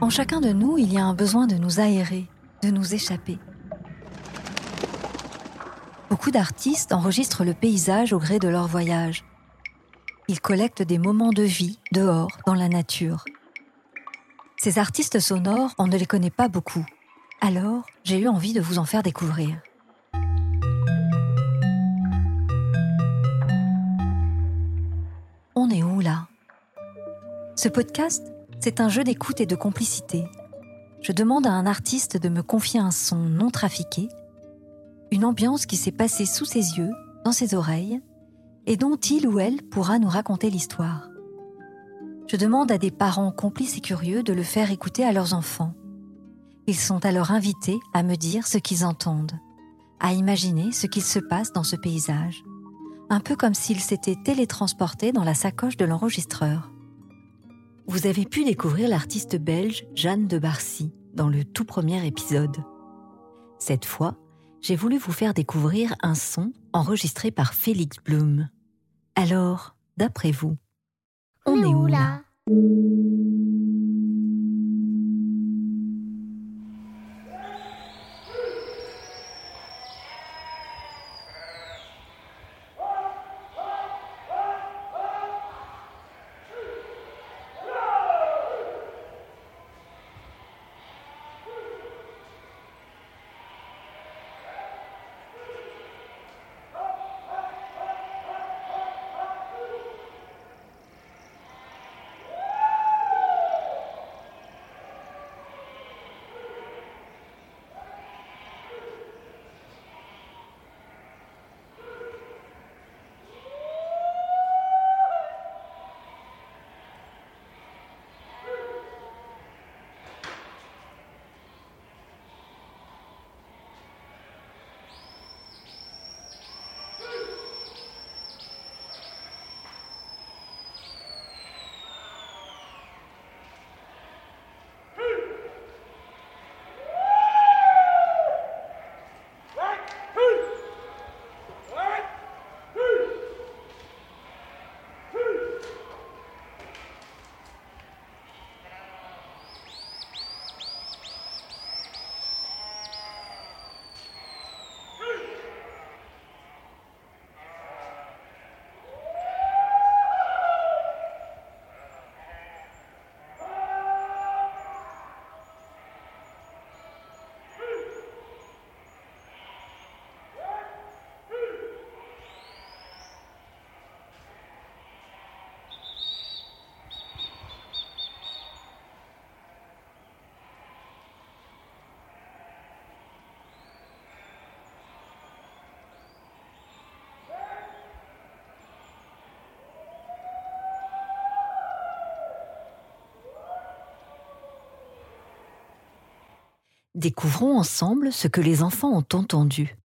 En chacun de nous, il y a un besoin de nous aérer, de nous échapper. Beaucoup d'artistes enregistrent le paysage au gré de leur voyage. Ils collectent des moments de vie dehors, dans la nature. Ces artistes sonores, on ne les connaît pas beaucoup. Alors, j'ai eu envie de vous en faire découvrir. On est où là? Ce podcast, c'est un jeu d'écoute et de complicité. Je demande à un artiste de me confier un son non trafiqué, une ambiance qui s'est passée sous ses yeux, dans ses oreilles, et dont il ou elle pourra nous raconter l'histoire. Je demande à des parents complices et curieux de le faire écouter à leurs enfants. Ils sont alors invités à me dire ce qu'ils entendent, à imaginer ce qu'il se passe dans ce paysage, un peu comme s'ils s'étaient télétransportés dans la sacoche de l'enregistreur. Vous avez pu découvrir l'artiste belge Jeanne de Barcy dans le tout premier épisode. Cette fois, j'ai voulu vous faire découvrir un son enregistré par Félix Blum. Alors, d'après vous, on est où là? Découvrons ensemble ce que les enfants ont entendu.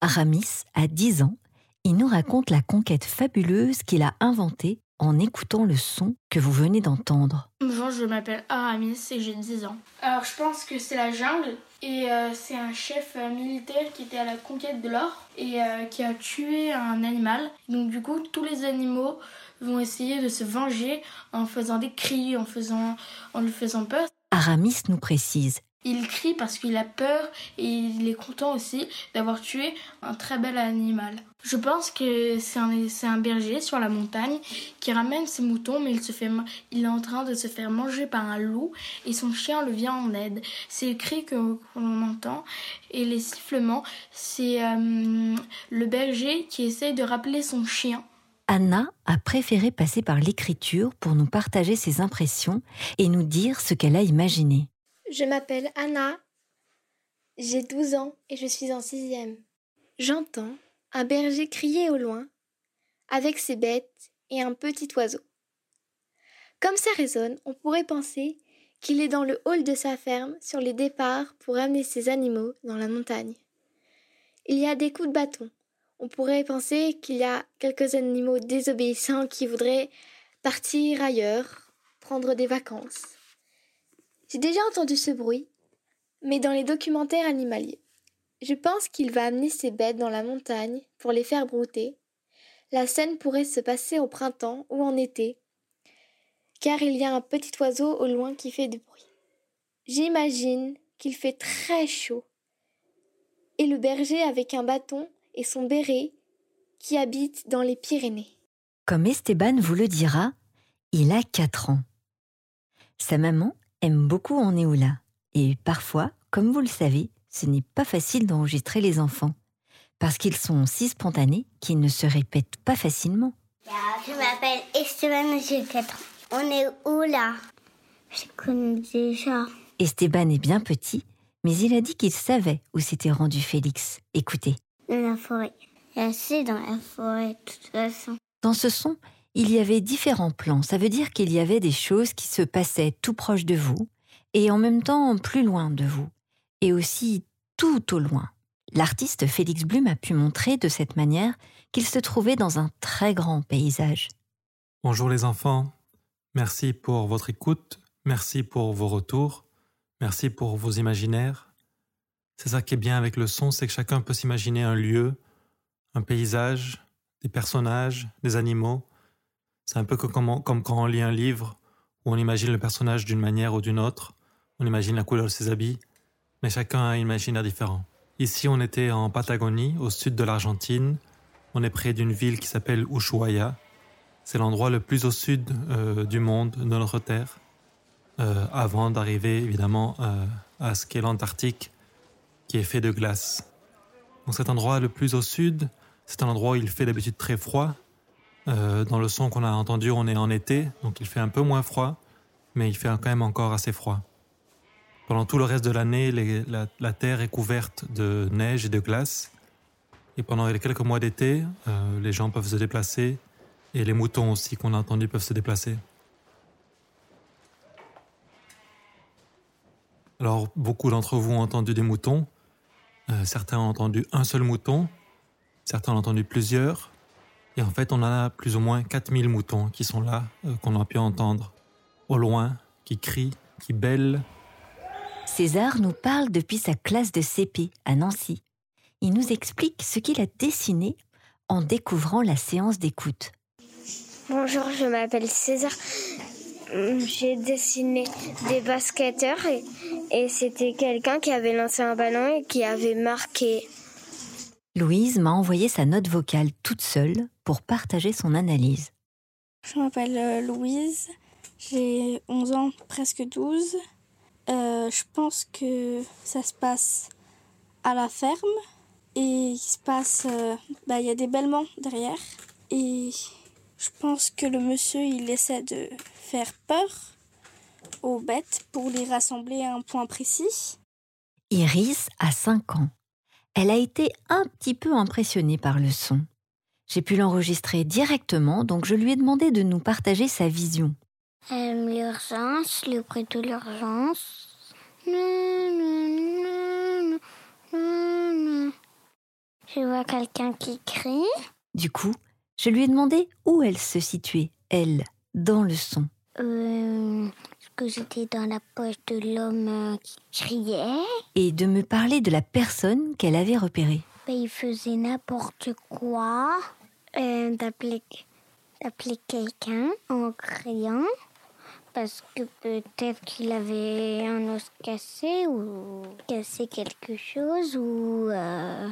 Aramis a 10 ans. Il nous raconte la conquête fabuleuse qu'il a inventée en écoutant le son que vous venez d'entendre. Bonjour, je m'appelle Aramis et j'ai 10 ans. Alors je pense que c'est la jungle et euh, c'est un chef euh, militaire qui était à la conquête de l'or et euh, qui a tué un animal. Donc du coup, tous les animaux vont essayer de se venger en faisant des cris, en, faisant, en lui faisant peur. Aramis nous précise il crie parce qu'il a peur et il est content aussi d'avoir tué un très bel animal. Je pense que c'est un, berger sur la montagne qui ramène ses moutons, mais il, se est en train de se faire manger par un loup et son chien le vient en aide. C'est le cri qu'on entend et les sifflements, c'est euh, le berger qui essaye de rappeler son chien. Anna a préféré passer par l'écriture pour nous partager ses impressions et nous dire ce qu'elle a imaginé. Je m'appelle Anna, j'ai 12 ans et je suis en sixième. J'entends un berger crier au loin, avec ses bêtes et un petit oiseau. Comme ça résonne, on pourrait penser qu'il est dans le hall de sa ferme sur les départs pour amener ses animaux dans la montagne. Il y a des coups de bâton. On pourrait penser qu'il y a quelques animaux désobéissants qui voudraient partir ailleurs, prendre des vacances. J'ai déjà entendu ce bruit, mais dans les documentaires animaliers. Je pense qu'il va amener ses bêtes dans la montagne pour les faire brouter. La scène pourrait se passer au printemps ou en été, car il y a un petit oiseau au loin qui fait du bruit. J'imagine qu'il fait très chaud. Et le berger avec un bâton et son béret qui habite dans les Pyrénées. Comme Esteban vous le dira, il a 4 ans. Sa maman aime beaucoup en Néoula. Et parfois, comme vous le savez, ce n'est pas facile d'enregistrer les enfants. Parce qu'ils sont si spontanés qu'ils ne se répètent pas facilement. Je m'appelle Esteban, j'ai 4 ans. On est où là? Je connais déjà. Esteban est bien petit, mais il a dit qu'il savait où s'était rendu Félix. Écoutez. Dans la forêt. Assez dans la forêt, de toute façon. Dans ce son, il y avait différents plans. Ça veut dire qu'il y avait des choses qui se passaient tout proche de vous et en même temps plus loin de vous. Et aussi tout au loin. L'artiste Félix Blum a pu montrer de cette manière qu'il se trouvait dans un très grand paysage. Bonjour les enfants, merci pour votre écoute, merci pour vos retours, merci pour vos imaginaires. C'est ça qui est bien avec le son, c'est que chacun peut s'imaginer un lieu, un paysage, des personnages, des animaux. C'est un peu comme, quand on lit un livre où on imagine le personnage d'une manière ou d'une autre, on imagine la couleur de ses habits, mais chacun a un imaginaire différent. Ici, on était en Patagonie, au sud de l'Argentine. On est près d'une ville qui s'appelle Ushuaia. C'est l'endroit le plus au sud euh, du monde, de notre Terre, euh, avant d'arriver évidemment euh, à ce qu'est l'Antarctique, qui est fait de glace. Donc cet endroit le plus au sud, c'est un endroit où il fait d'habitude très froid. Dans le son qu'on a entendu, on est en été, donc il fait un peu moins froid, mais il fait quand même encore assez froid. Pendant tout le reste de l'année, la, terre est couverte de neige et de glace. Et pendant les quelques mois d'été, euh, les gens peuvent se déplacer et les moutons aussi qu'on a entendus peuvent se déplacer. Alors, beaucoup d'entre vous ont entendu des moutons. Euh, certains ont entendu un seul mouton. Certains ont entendu plusieurs. Et en fait, on a plus ou moins 4000 moutons qui sont là, euh, qu'on a pu entendre. Au loin, qui crient, qui bêlent, César nous parle depuis sa classe de CP à Nancy. Il nous explique ce qu'il a dessiné en découvrant la séance d'écoute. Bonjour, je m'appelle César. J'ai dessiné des basketteurs et, et c'était quelqu'un qui avait lancé un ballon et qui avait marqué. Louise m'a envoyé sa note vocale toute seule pour partager son analyse. Je m'appelle euh, Louise, j'ai 11 ans, presque 12. Euh, je pense que ça se passe à la ferme et il se passe, euh, bah, il y a des bêlements derrière et je pense que le monsieur il essaie de faire peur aux bêtes pour les rassembler à un point précis. Iris a 5 ans. Elle a été un petit peu impressionnée par le son. J'ai pu l'enregistrer directement, donc je lui ai demandé de nous partager sa vision. Euh, l'urgence, le bruit de l'urgence. Je vois quelqu'un qui crie. Du coup, je lui ai demandé où elle se situait, elle, dans le son. Euh, que j'étais dans la poche de l'homme euh, qui criait? Et de me parler de la personne qu'elle avait repérée. Il faisait n'importe quoi. Euh, d'appeler quelqu'un en criant parce que peut-être qu'il avait un os cassé ou cassé quelque chose ou... Euh,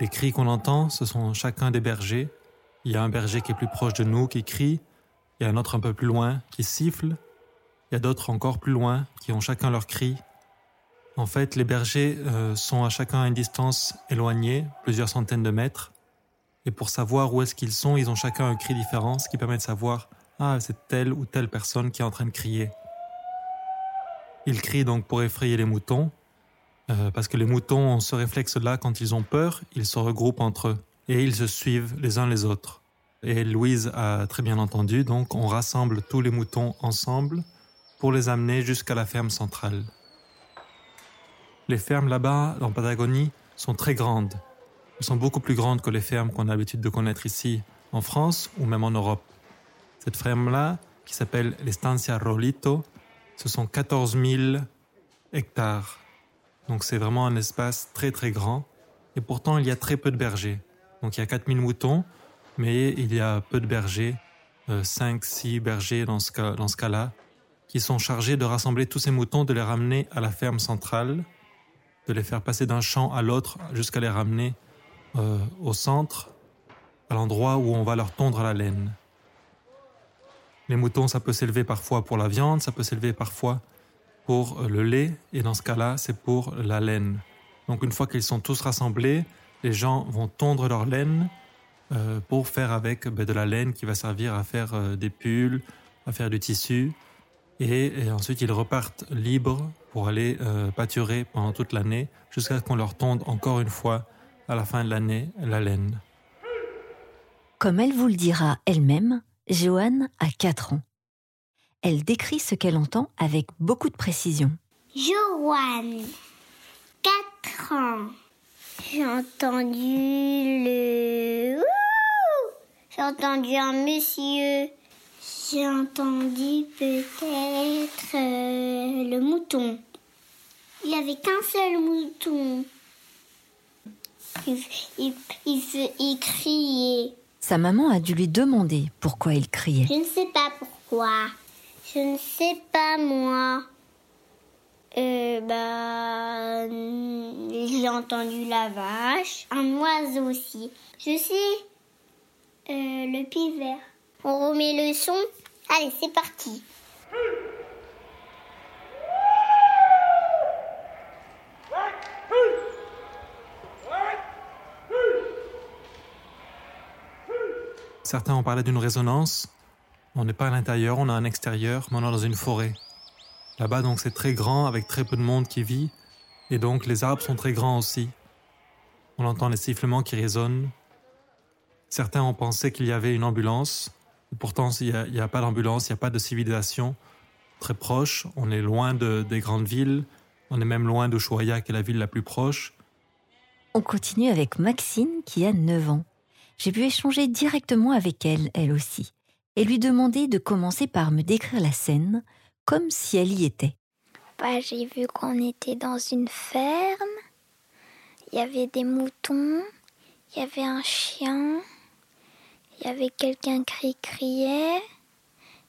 Les cris qu'on entend, ce sont chacun des bergers. Il y a un berger qui est plus proche de nous qui crie, il y a un autre un peu plus loin qui siffle, il y a d'autres encore plus loin qui ont chacun leur cri en fait, les bergers euh, sont à chacun à une distance éloignée, plusieurs centaines de mètres. Et pour savoir où est-ce qu'ils sont, ils ont chacun un cri différent, ce qui permet de savoir ah c'est telle ou telle personne qui est en train de crier. Ils crient donc pour effrayer les moutons, euh, parce que les moutons ont ce réflexe-là quand ils ont peur, ils se regroupent entre eux et ils se suivent les uns les autres. Et Louise a très bien entendu, donc on rassemble tous les moutons ensemble pour les amener jusqu'à la ferme centrale. Les fermes là-bas, en Patagonie, sont très grandes. Elles sont beaucoup plus grandes que les fermes qu'on a l'habitude de connaître ici, en France ou même en Europe. Cette ferme-là, qui s'appelle l'Estancia Rolito, ce sont 14 000 hectares. Donc c'est vraiment un espace très très grand. Et pourtant, il y a très peu de bergers. Donc il y a 4 000 moutons, mais il y a peu de bergers, 5, 6 bergers dans ce cas-là, qui sont chargés de rassembler tous ces moutons, de les ramener à la ferme centrale, de les faire passer d'un champ à l'autre jusqu'à les ramener au centre, à l'endroit où on va leur tondre la laine. Les moutons, ça peut s'élever parfois pour la viande, ça peut s'élever parfois pour le lait, et dans ce cas-là, c'est pour la laine. Donc une fois qu'ils sont tous rassemblés, les gens vont tondre leur laine euh, pour faire avec ben, de la laine qui va servir à faire euh, des pulls, à faire du tissu. Et, ensuite, ils repartent libres pour aller euh, pâturer pendant toute l'année jusqu'à ce qu'on leur tonde encore une fois à la fin de l'année la laine. Comme elle vous le dira elle-même, Joanne a 4 ans. Elle décrit ce qu'elle entend avec beaucoup de précision. Joanne, 4 ans. J'ai entendu le... J'ai entendu un monsieur. J'ai entendu peut-être euh, le mouton. Il n'y avait qu'un seul mouton. Il, il, il, il, criait. Sa maman a dû lui demander pourquoi il criait. Je ne sais pas pourquoi. Je ne sais pas moi. Euh, bah, j'ai entendu la vache, un oiseau aussi. Je sais, euh, le pivert. On remet le son. Allez, c'est parti. Certains ont parlé d'une résonance. On n'est pas à l'intérieur, on est un extérieur, mais on est dans une forêt. Là-bas, donc, c'est très grand, avec très peu de monde qui vit, et donc les arbres sont très grands aussi. On entend les sifflements qui résonnent. Certains ont pensé qu'il y avait une ambulance. Pourtant, il n'y a, pas d'ambulance, il n'y a pas de civilisation très proche. On est loin de, des grandes villes. On est même loin de Choya, qui est la ville la plus proche. On continue avec Maxine, qui a 9 ans. J'ai pu échanger directement avec elle, elle aussi, et lui demander de commencer par me décrire la scène, comme si elle y était. Bah, j'ai vu qu'on était dans une ferme. Il y avait des moutons, il y avait un chien, il y avait quelqu'un qui criait,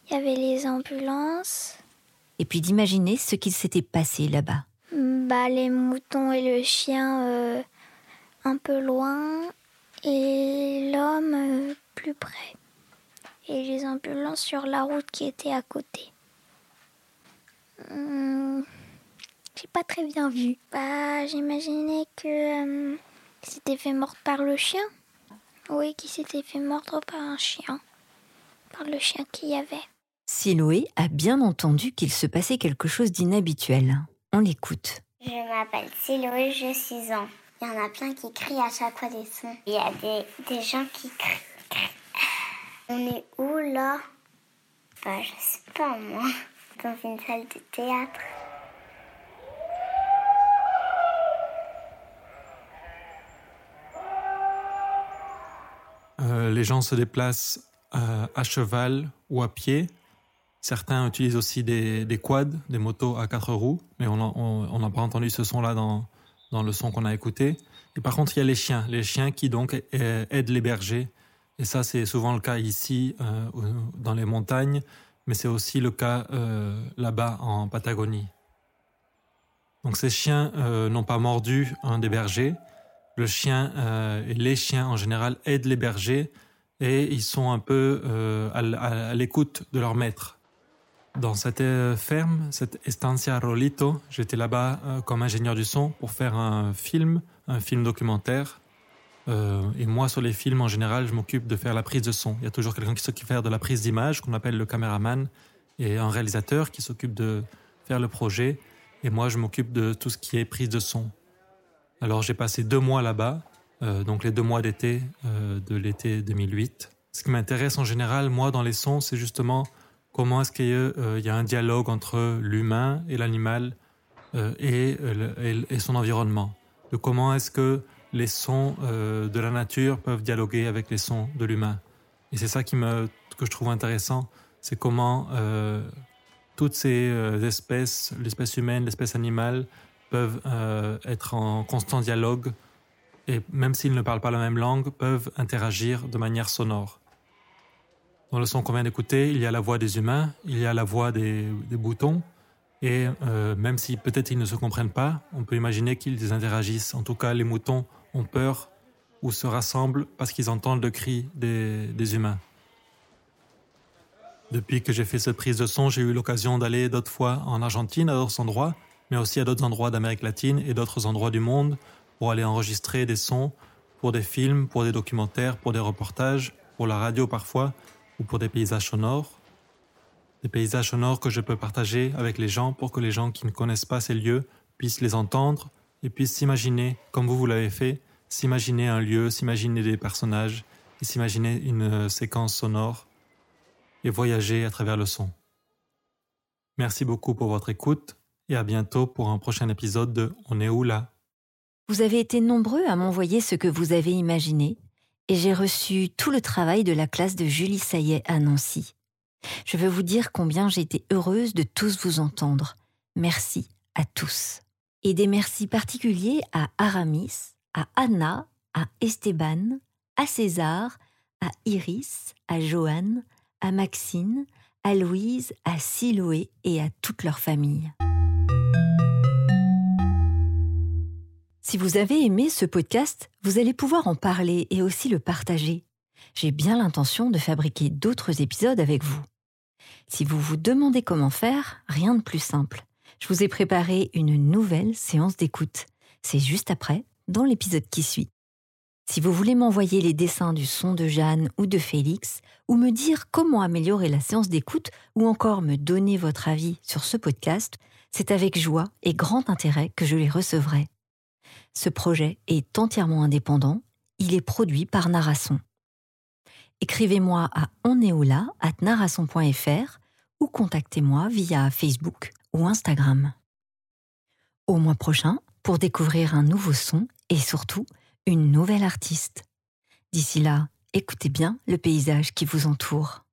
il y avait les ambulances. Et puis d'imaginer ce qu'il s'était passé là-bas. Bah, les moutons et le chien euh, un peu loin et l'homme euh, plus près. Et les ambulances sur la route qui était à côté. Hmm, j'ai pas très bien vu. Bah, j'imaginais que euh, s'était fait mordre par le chien. Oui, qui s'était fait mordre par un chien. Par le chien qu'il y avait. Siloé a bien entendu qu'il se passait quelque chose d'inhabituel. On l'écoute. Je m'appelle Siloé, j'ai 6 ans. Il y en a plein qui crient à chaque fois des sons. Il y a des, des gens qui crient. On est où là? Bah, je sais pas moi dans une salle de théâtre. Euh, les gens se déplacent euh, à cheval ou à pied. Certains utilisent aussi des, des quads, des motos à quatre roues, mais on n'a pas entendu ce son-là dans, dans le son qu'on a écouté. Et par contre, il y a les chiens, les chiens qui donc aident les bergers. Et ça, c'est souvent le cas ici, euh, dans les montagnes mais c'est aussi le cas là-bas en Patagonie. Donc ces chiens n'ont pas mordu un des bergers. Le chien euh, et les chiens en général aident les bergers et ils sont un peu à, l'écoute de leur maître. Dans cette ferme, cette Estancia Rolito, j'étais là-bas comme ingénieur du son pour faire un film, un film documentaire euh, et moi, sur les films, en général, je m'occupe de faire la prise de son. Il y a toujours quelqu'un qui s'occupe de la prise d'image, qu'on appelle le caméraman, et un réalisateur qui s'occupe de faire le projet. Et moi, je m'occupe de tout ce qui est prise de son. Alors, j'ai passé deux mois là-bas, euh, donc les deux mois d'été euh, de l'été 2008. Ce qui m'intéresse en général, moi, dans les sons, c'est justement comment est-ce qu'il y, a un dialogue entre l'humain et l'animal et, et, son environnement. De comment est-ce que les sons euh, de la nature peuvent dialoguer avec les sons de l'humain. Et c'est ça qui me, que je trouve intéressant, c'est comment euh, toutes ces euh, espèces, l'espèce humaine, l'espèce animale, peuvent être en constant dialogue et même s'ils ne parlent pas la même langue, peuvent interagir de manière sonore. Dans le son qu'on vient d'écouter, il y a la voix des humains, il y a la voix des, boutons, et euh, même si peut-être ils ne se comprennent pas, on peut imaginer qu'ils interagissent. En tout cas, les moutons ont peur ou se rassemblent parce qu'ils entendent le cri des, humains. Depuis que j'ai fait cette prise de son, j'ai eu l'occasion d'aller d'autres fois en Argentine, à d'autres endroits, mais aussi à d'autres endroits d'Amérique latine et d'autres endroits du monde pour aller enregistrer des sons pour des films, pour des documentaires, pour des reportages, pour la radio parfois, ou pour des paysages sonores. Des paysages sonores que je peux partager avec les gens pour que les gens qui ne connaissent pas ces lieux puissent les entendre et puissent s'imaginer, comme vous vous l'avez fait, s'imaginer un lieu, s'imaginer des personnages et s'imaginer une séquence sonore et voyager à travers le son. Merci beaucoup pour votre écoute et à bientôt pour un prochain épisode de On est où là? Vous avez été nombreux à m'envoyer ce que vous avez imaginé et j'ai reçu tout le travail de la classe de Julie Saillet à Nancy. Je veux vous dire combien j'ai été heureuse de tous vous entendre. Merci à tous. Et des merci particuliers à Aramis, à Anna, à Esteban, à César, à Iris, à Joanne, à Maxine, à Louise, à Siloé et à toute leur famille. Si vous avez aimé ce podcast, vous allez pouvoir en parler et aussi le partager. J'ai bien l'intention de fabriquer d'autres épisodes avec vous. Si vous vous demandez comment faire, rien de plus simple. Je vous ai préparé une nouvelle séance d'écoute. C'est juste après, dans l'épisode qui suit. Si vous voulez m'envoyer les dessins du son de Jeanne ou de Félix, ou me dire comment améliorer la séance d'écoute, ou encore me donner votre avis sur ce podcast, c'est avec joie et grand intérêt que je les recevrai. Ce projet est entièrement indépendant, il est produit par Narasson. Écrivez-moi à oneola.narasson.fr ou contactez-moi via Facebook ou Instagram. Au mois prochain pour découvrir un nouveau son et surtout une nouvelle artiste. D'ici là, écoutez bien le paysage qui vous entoure.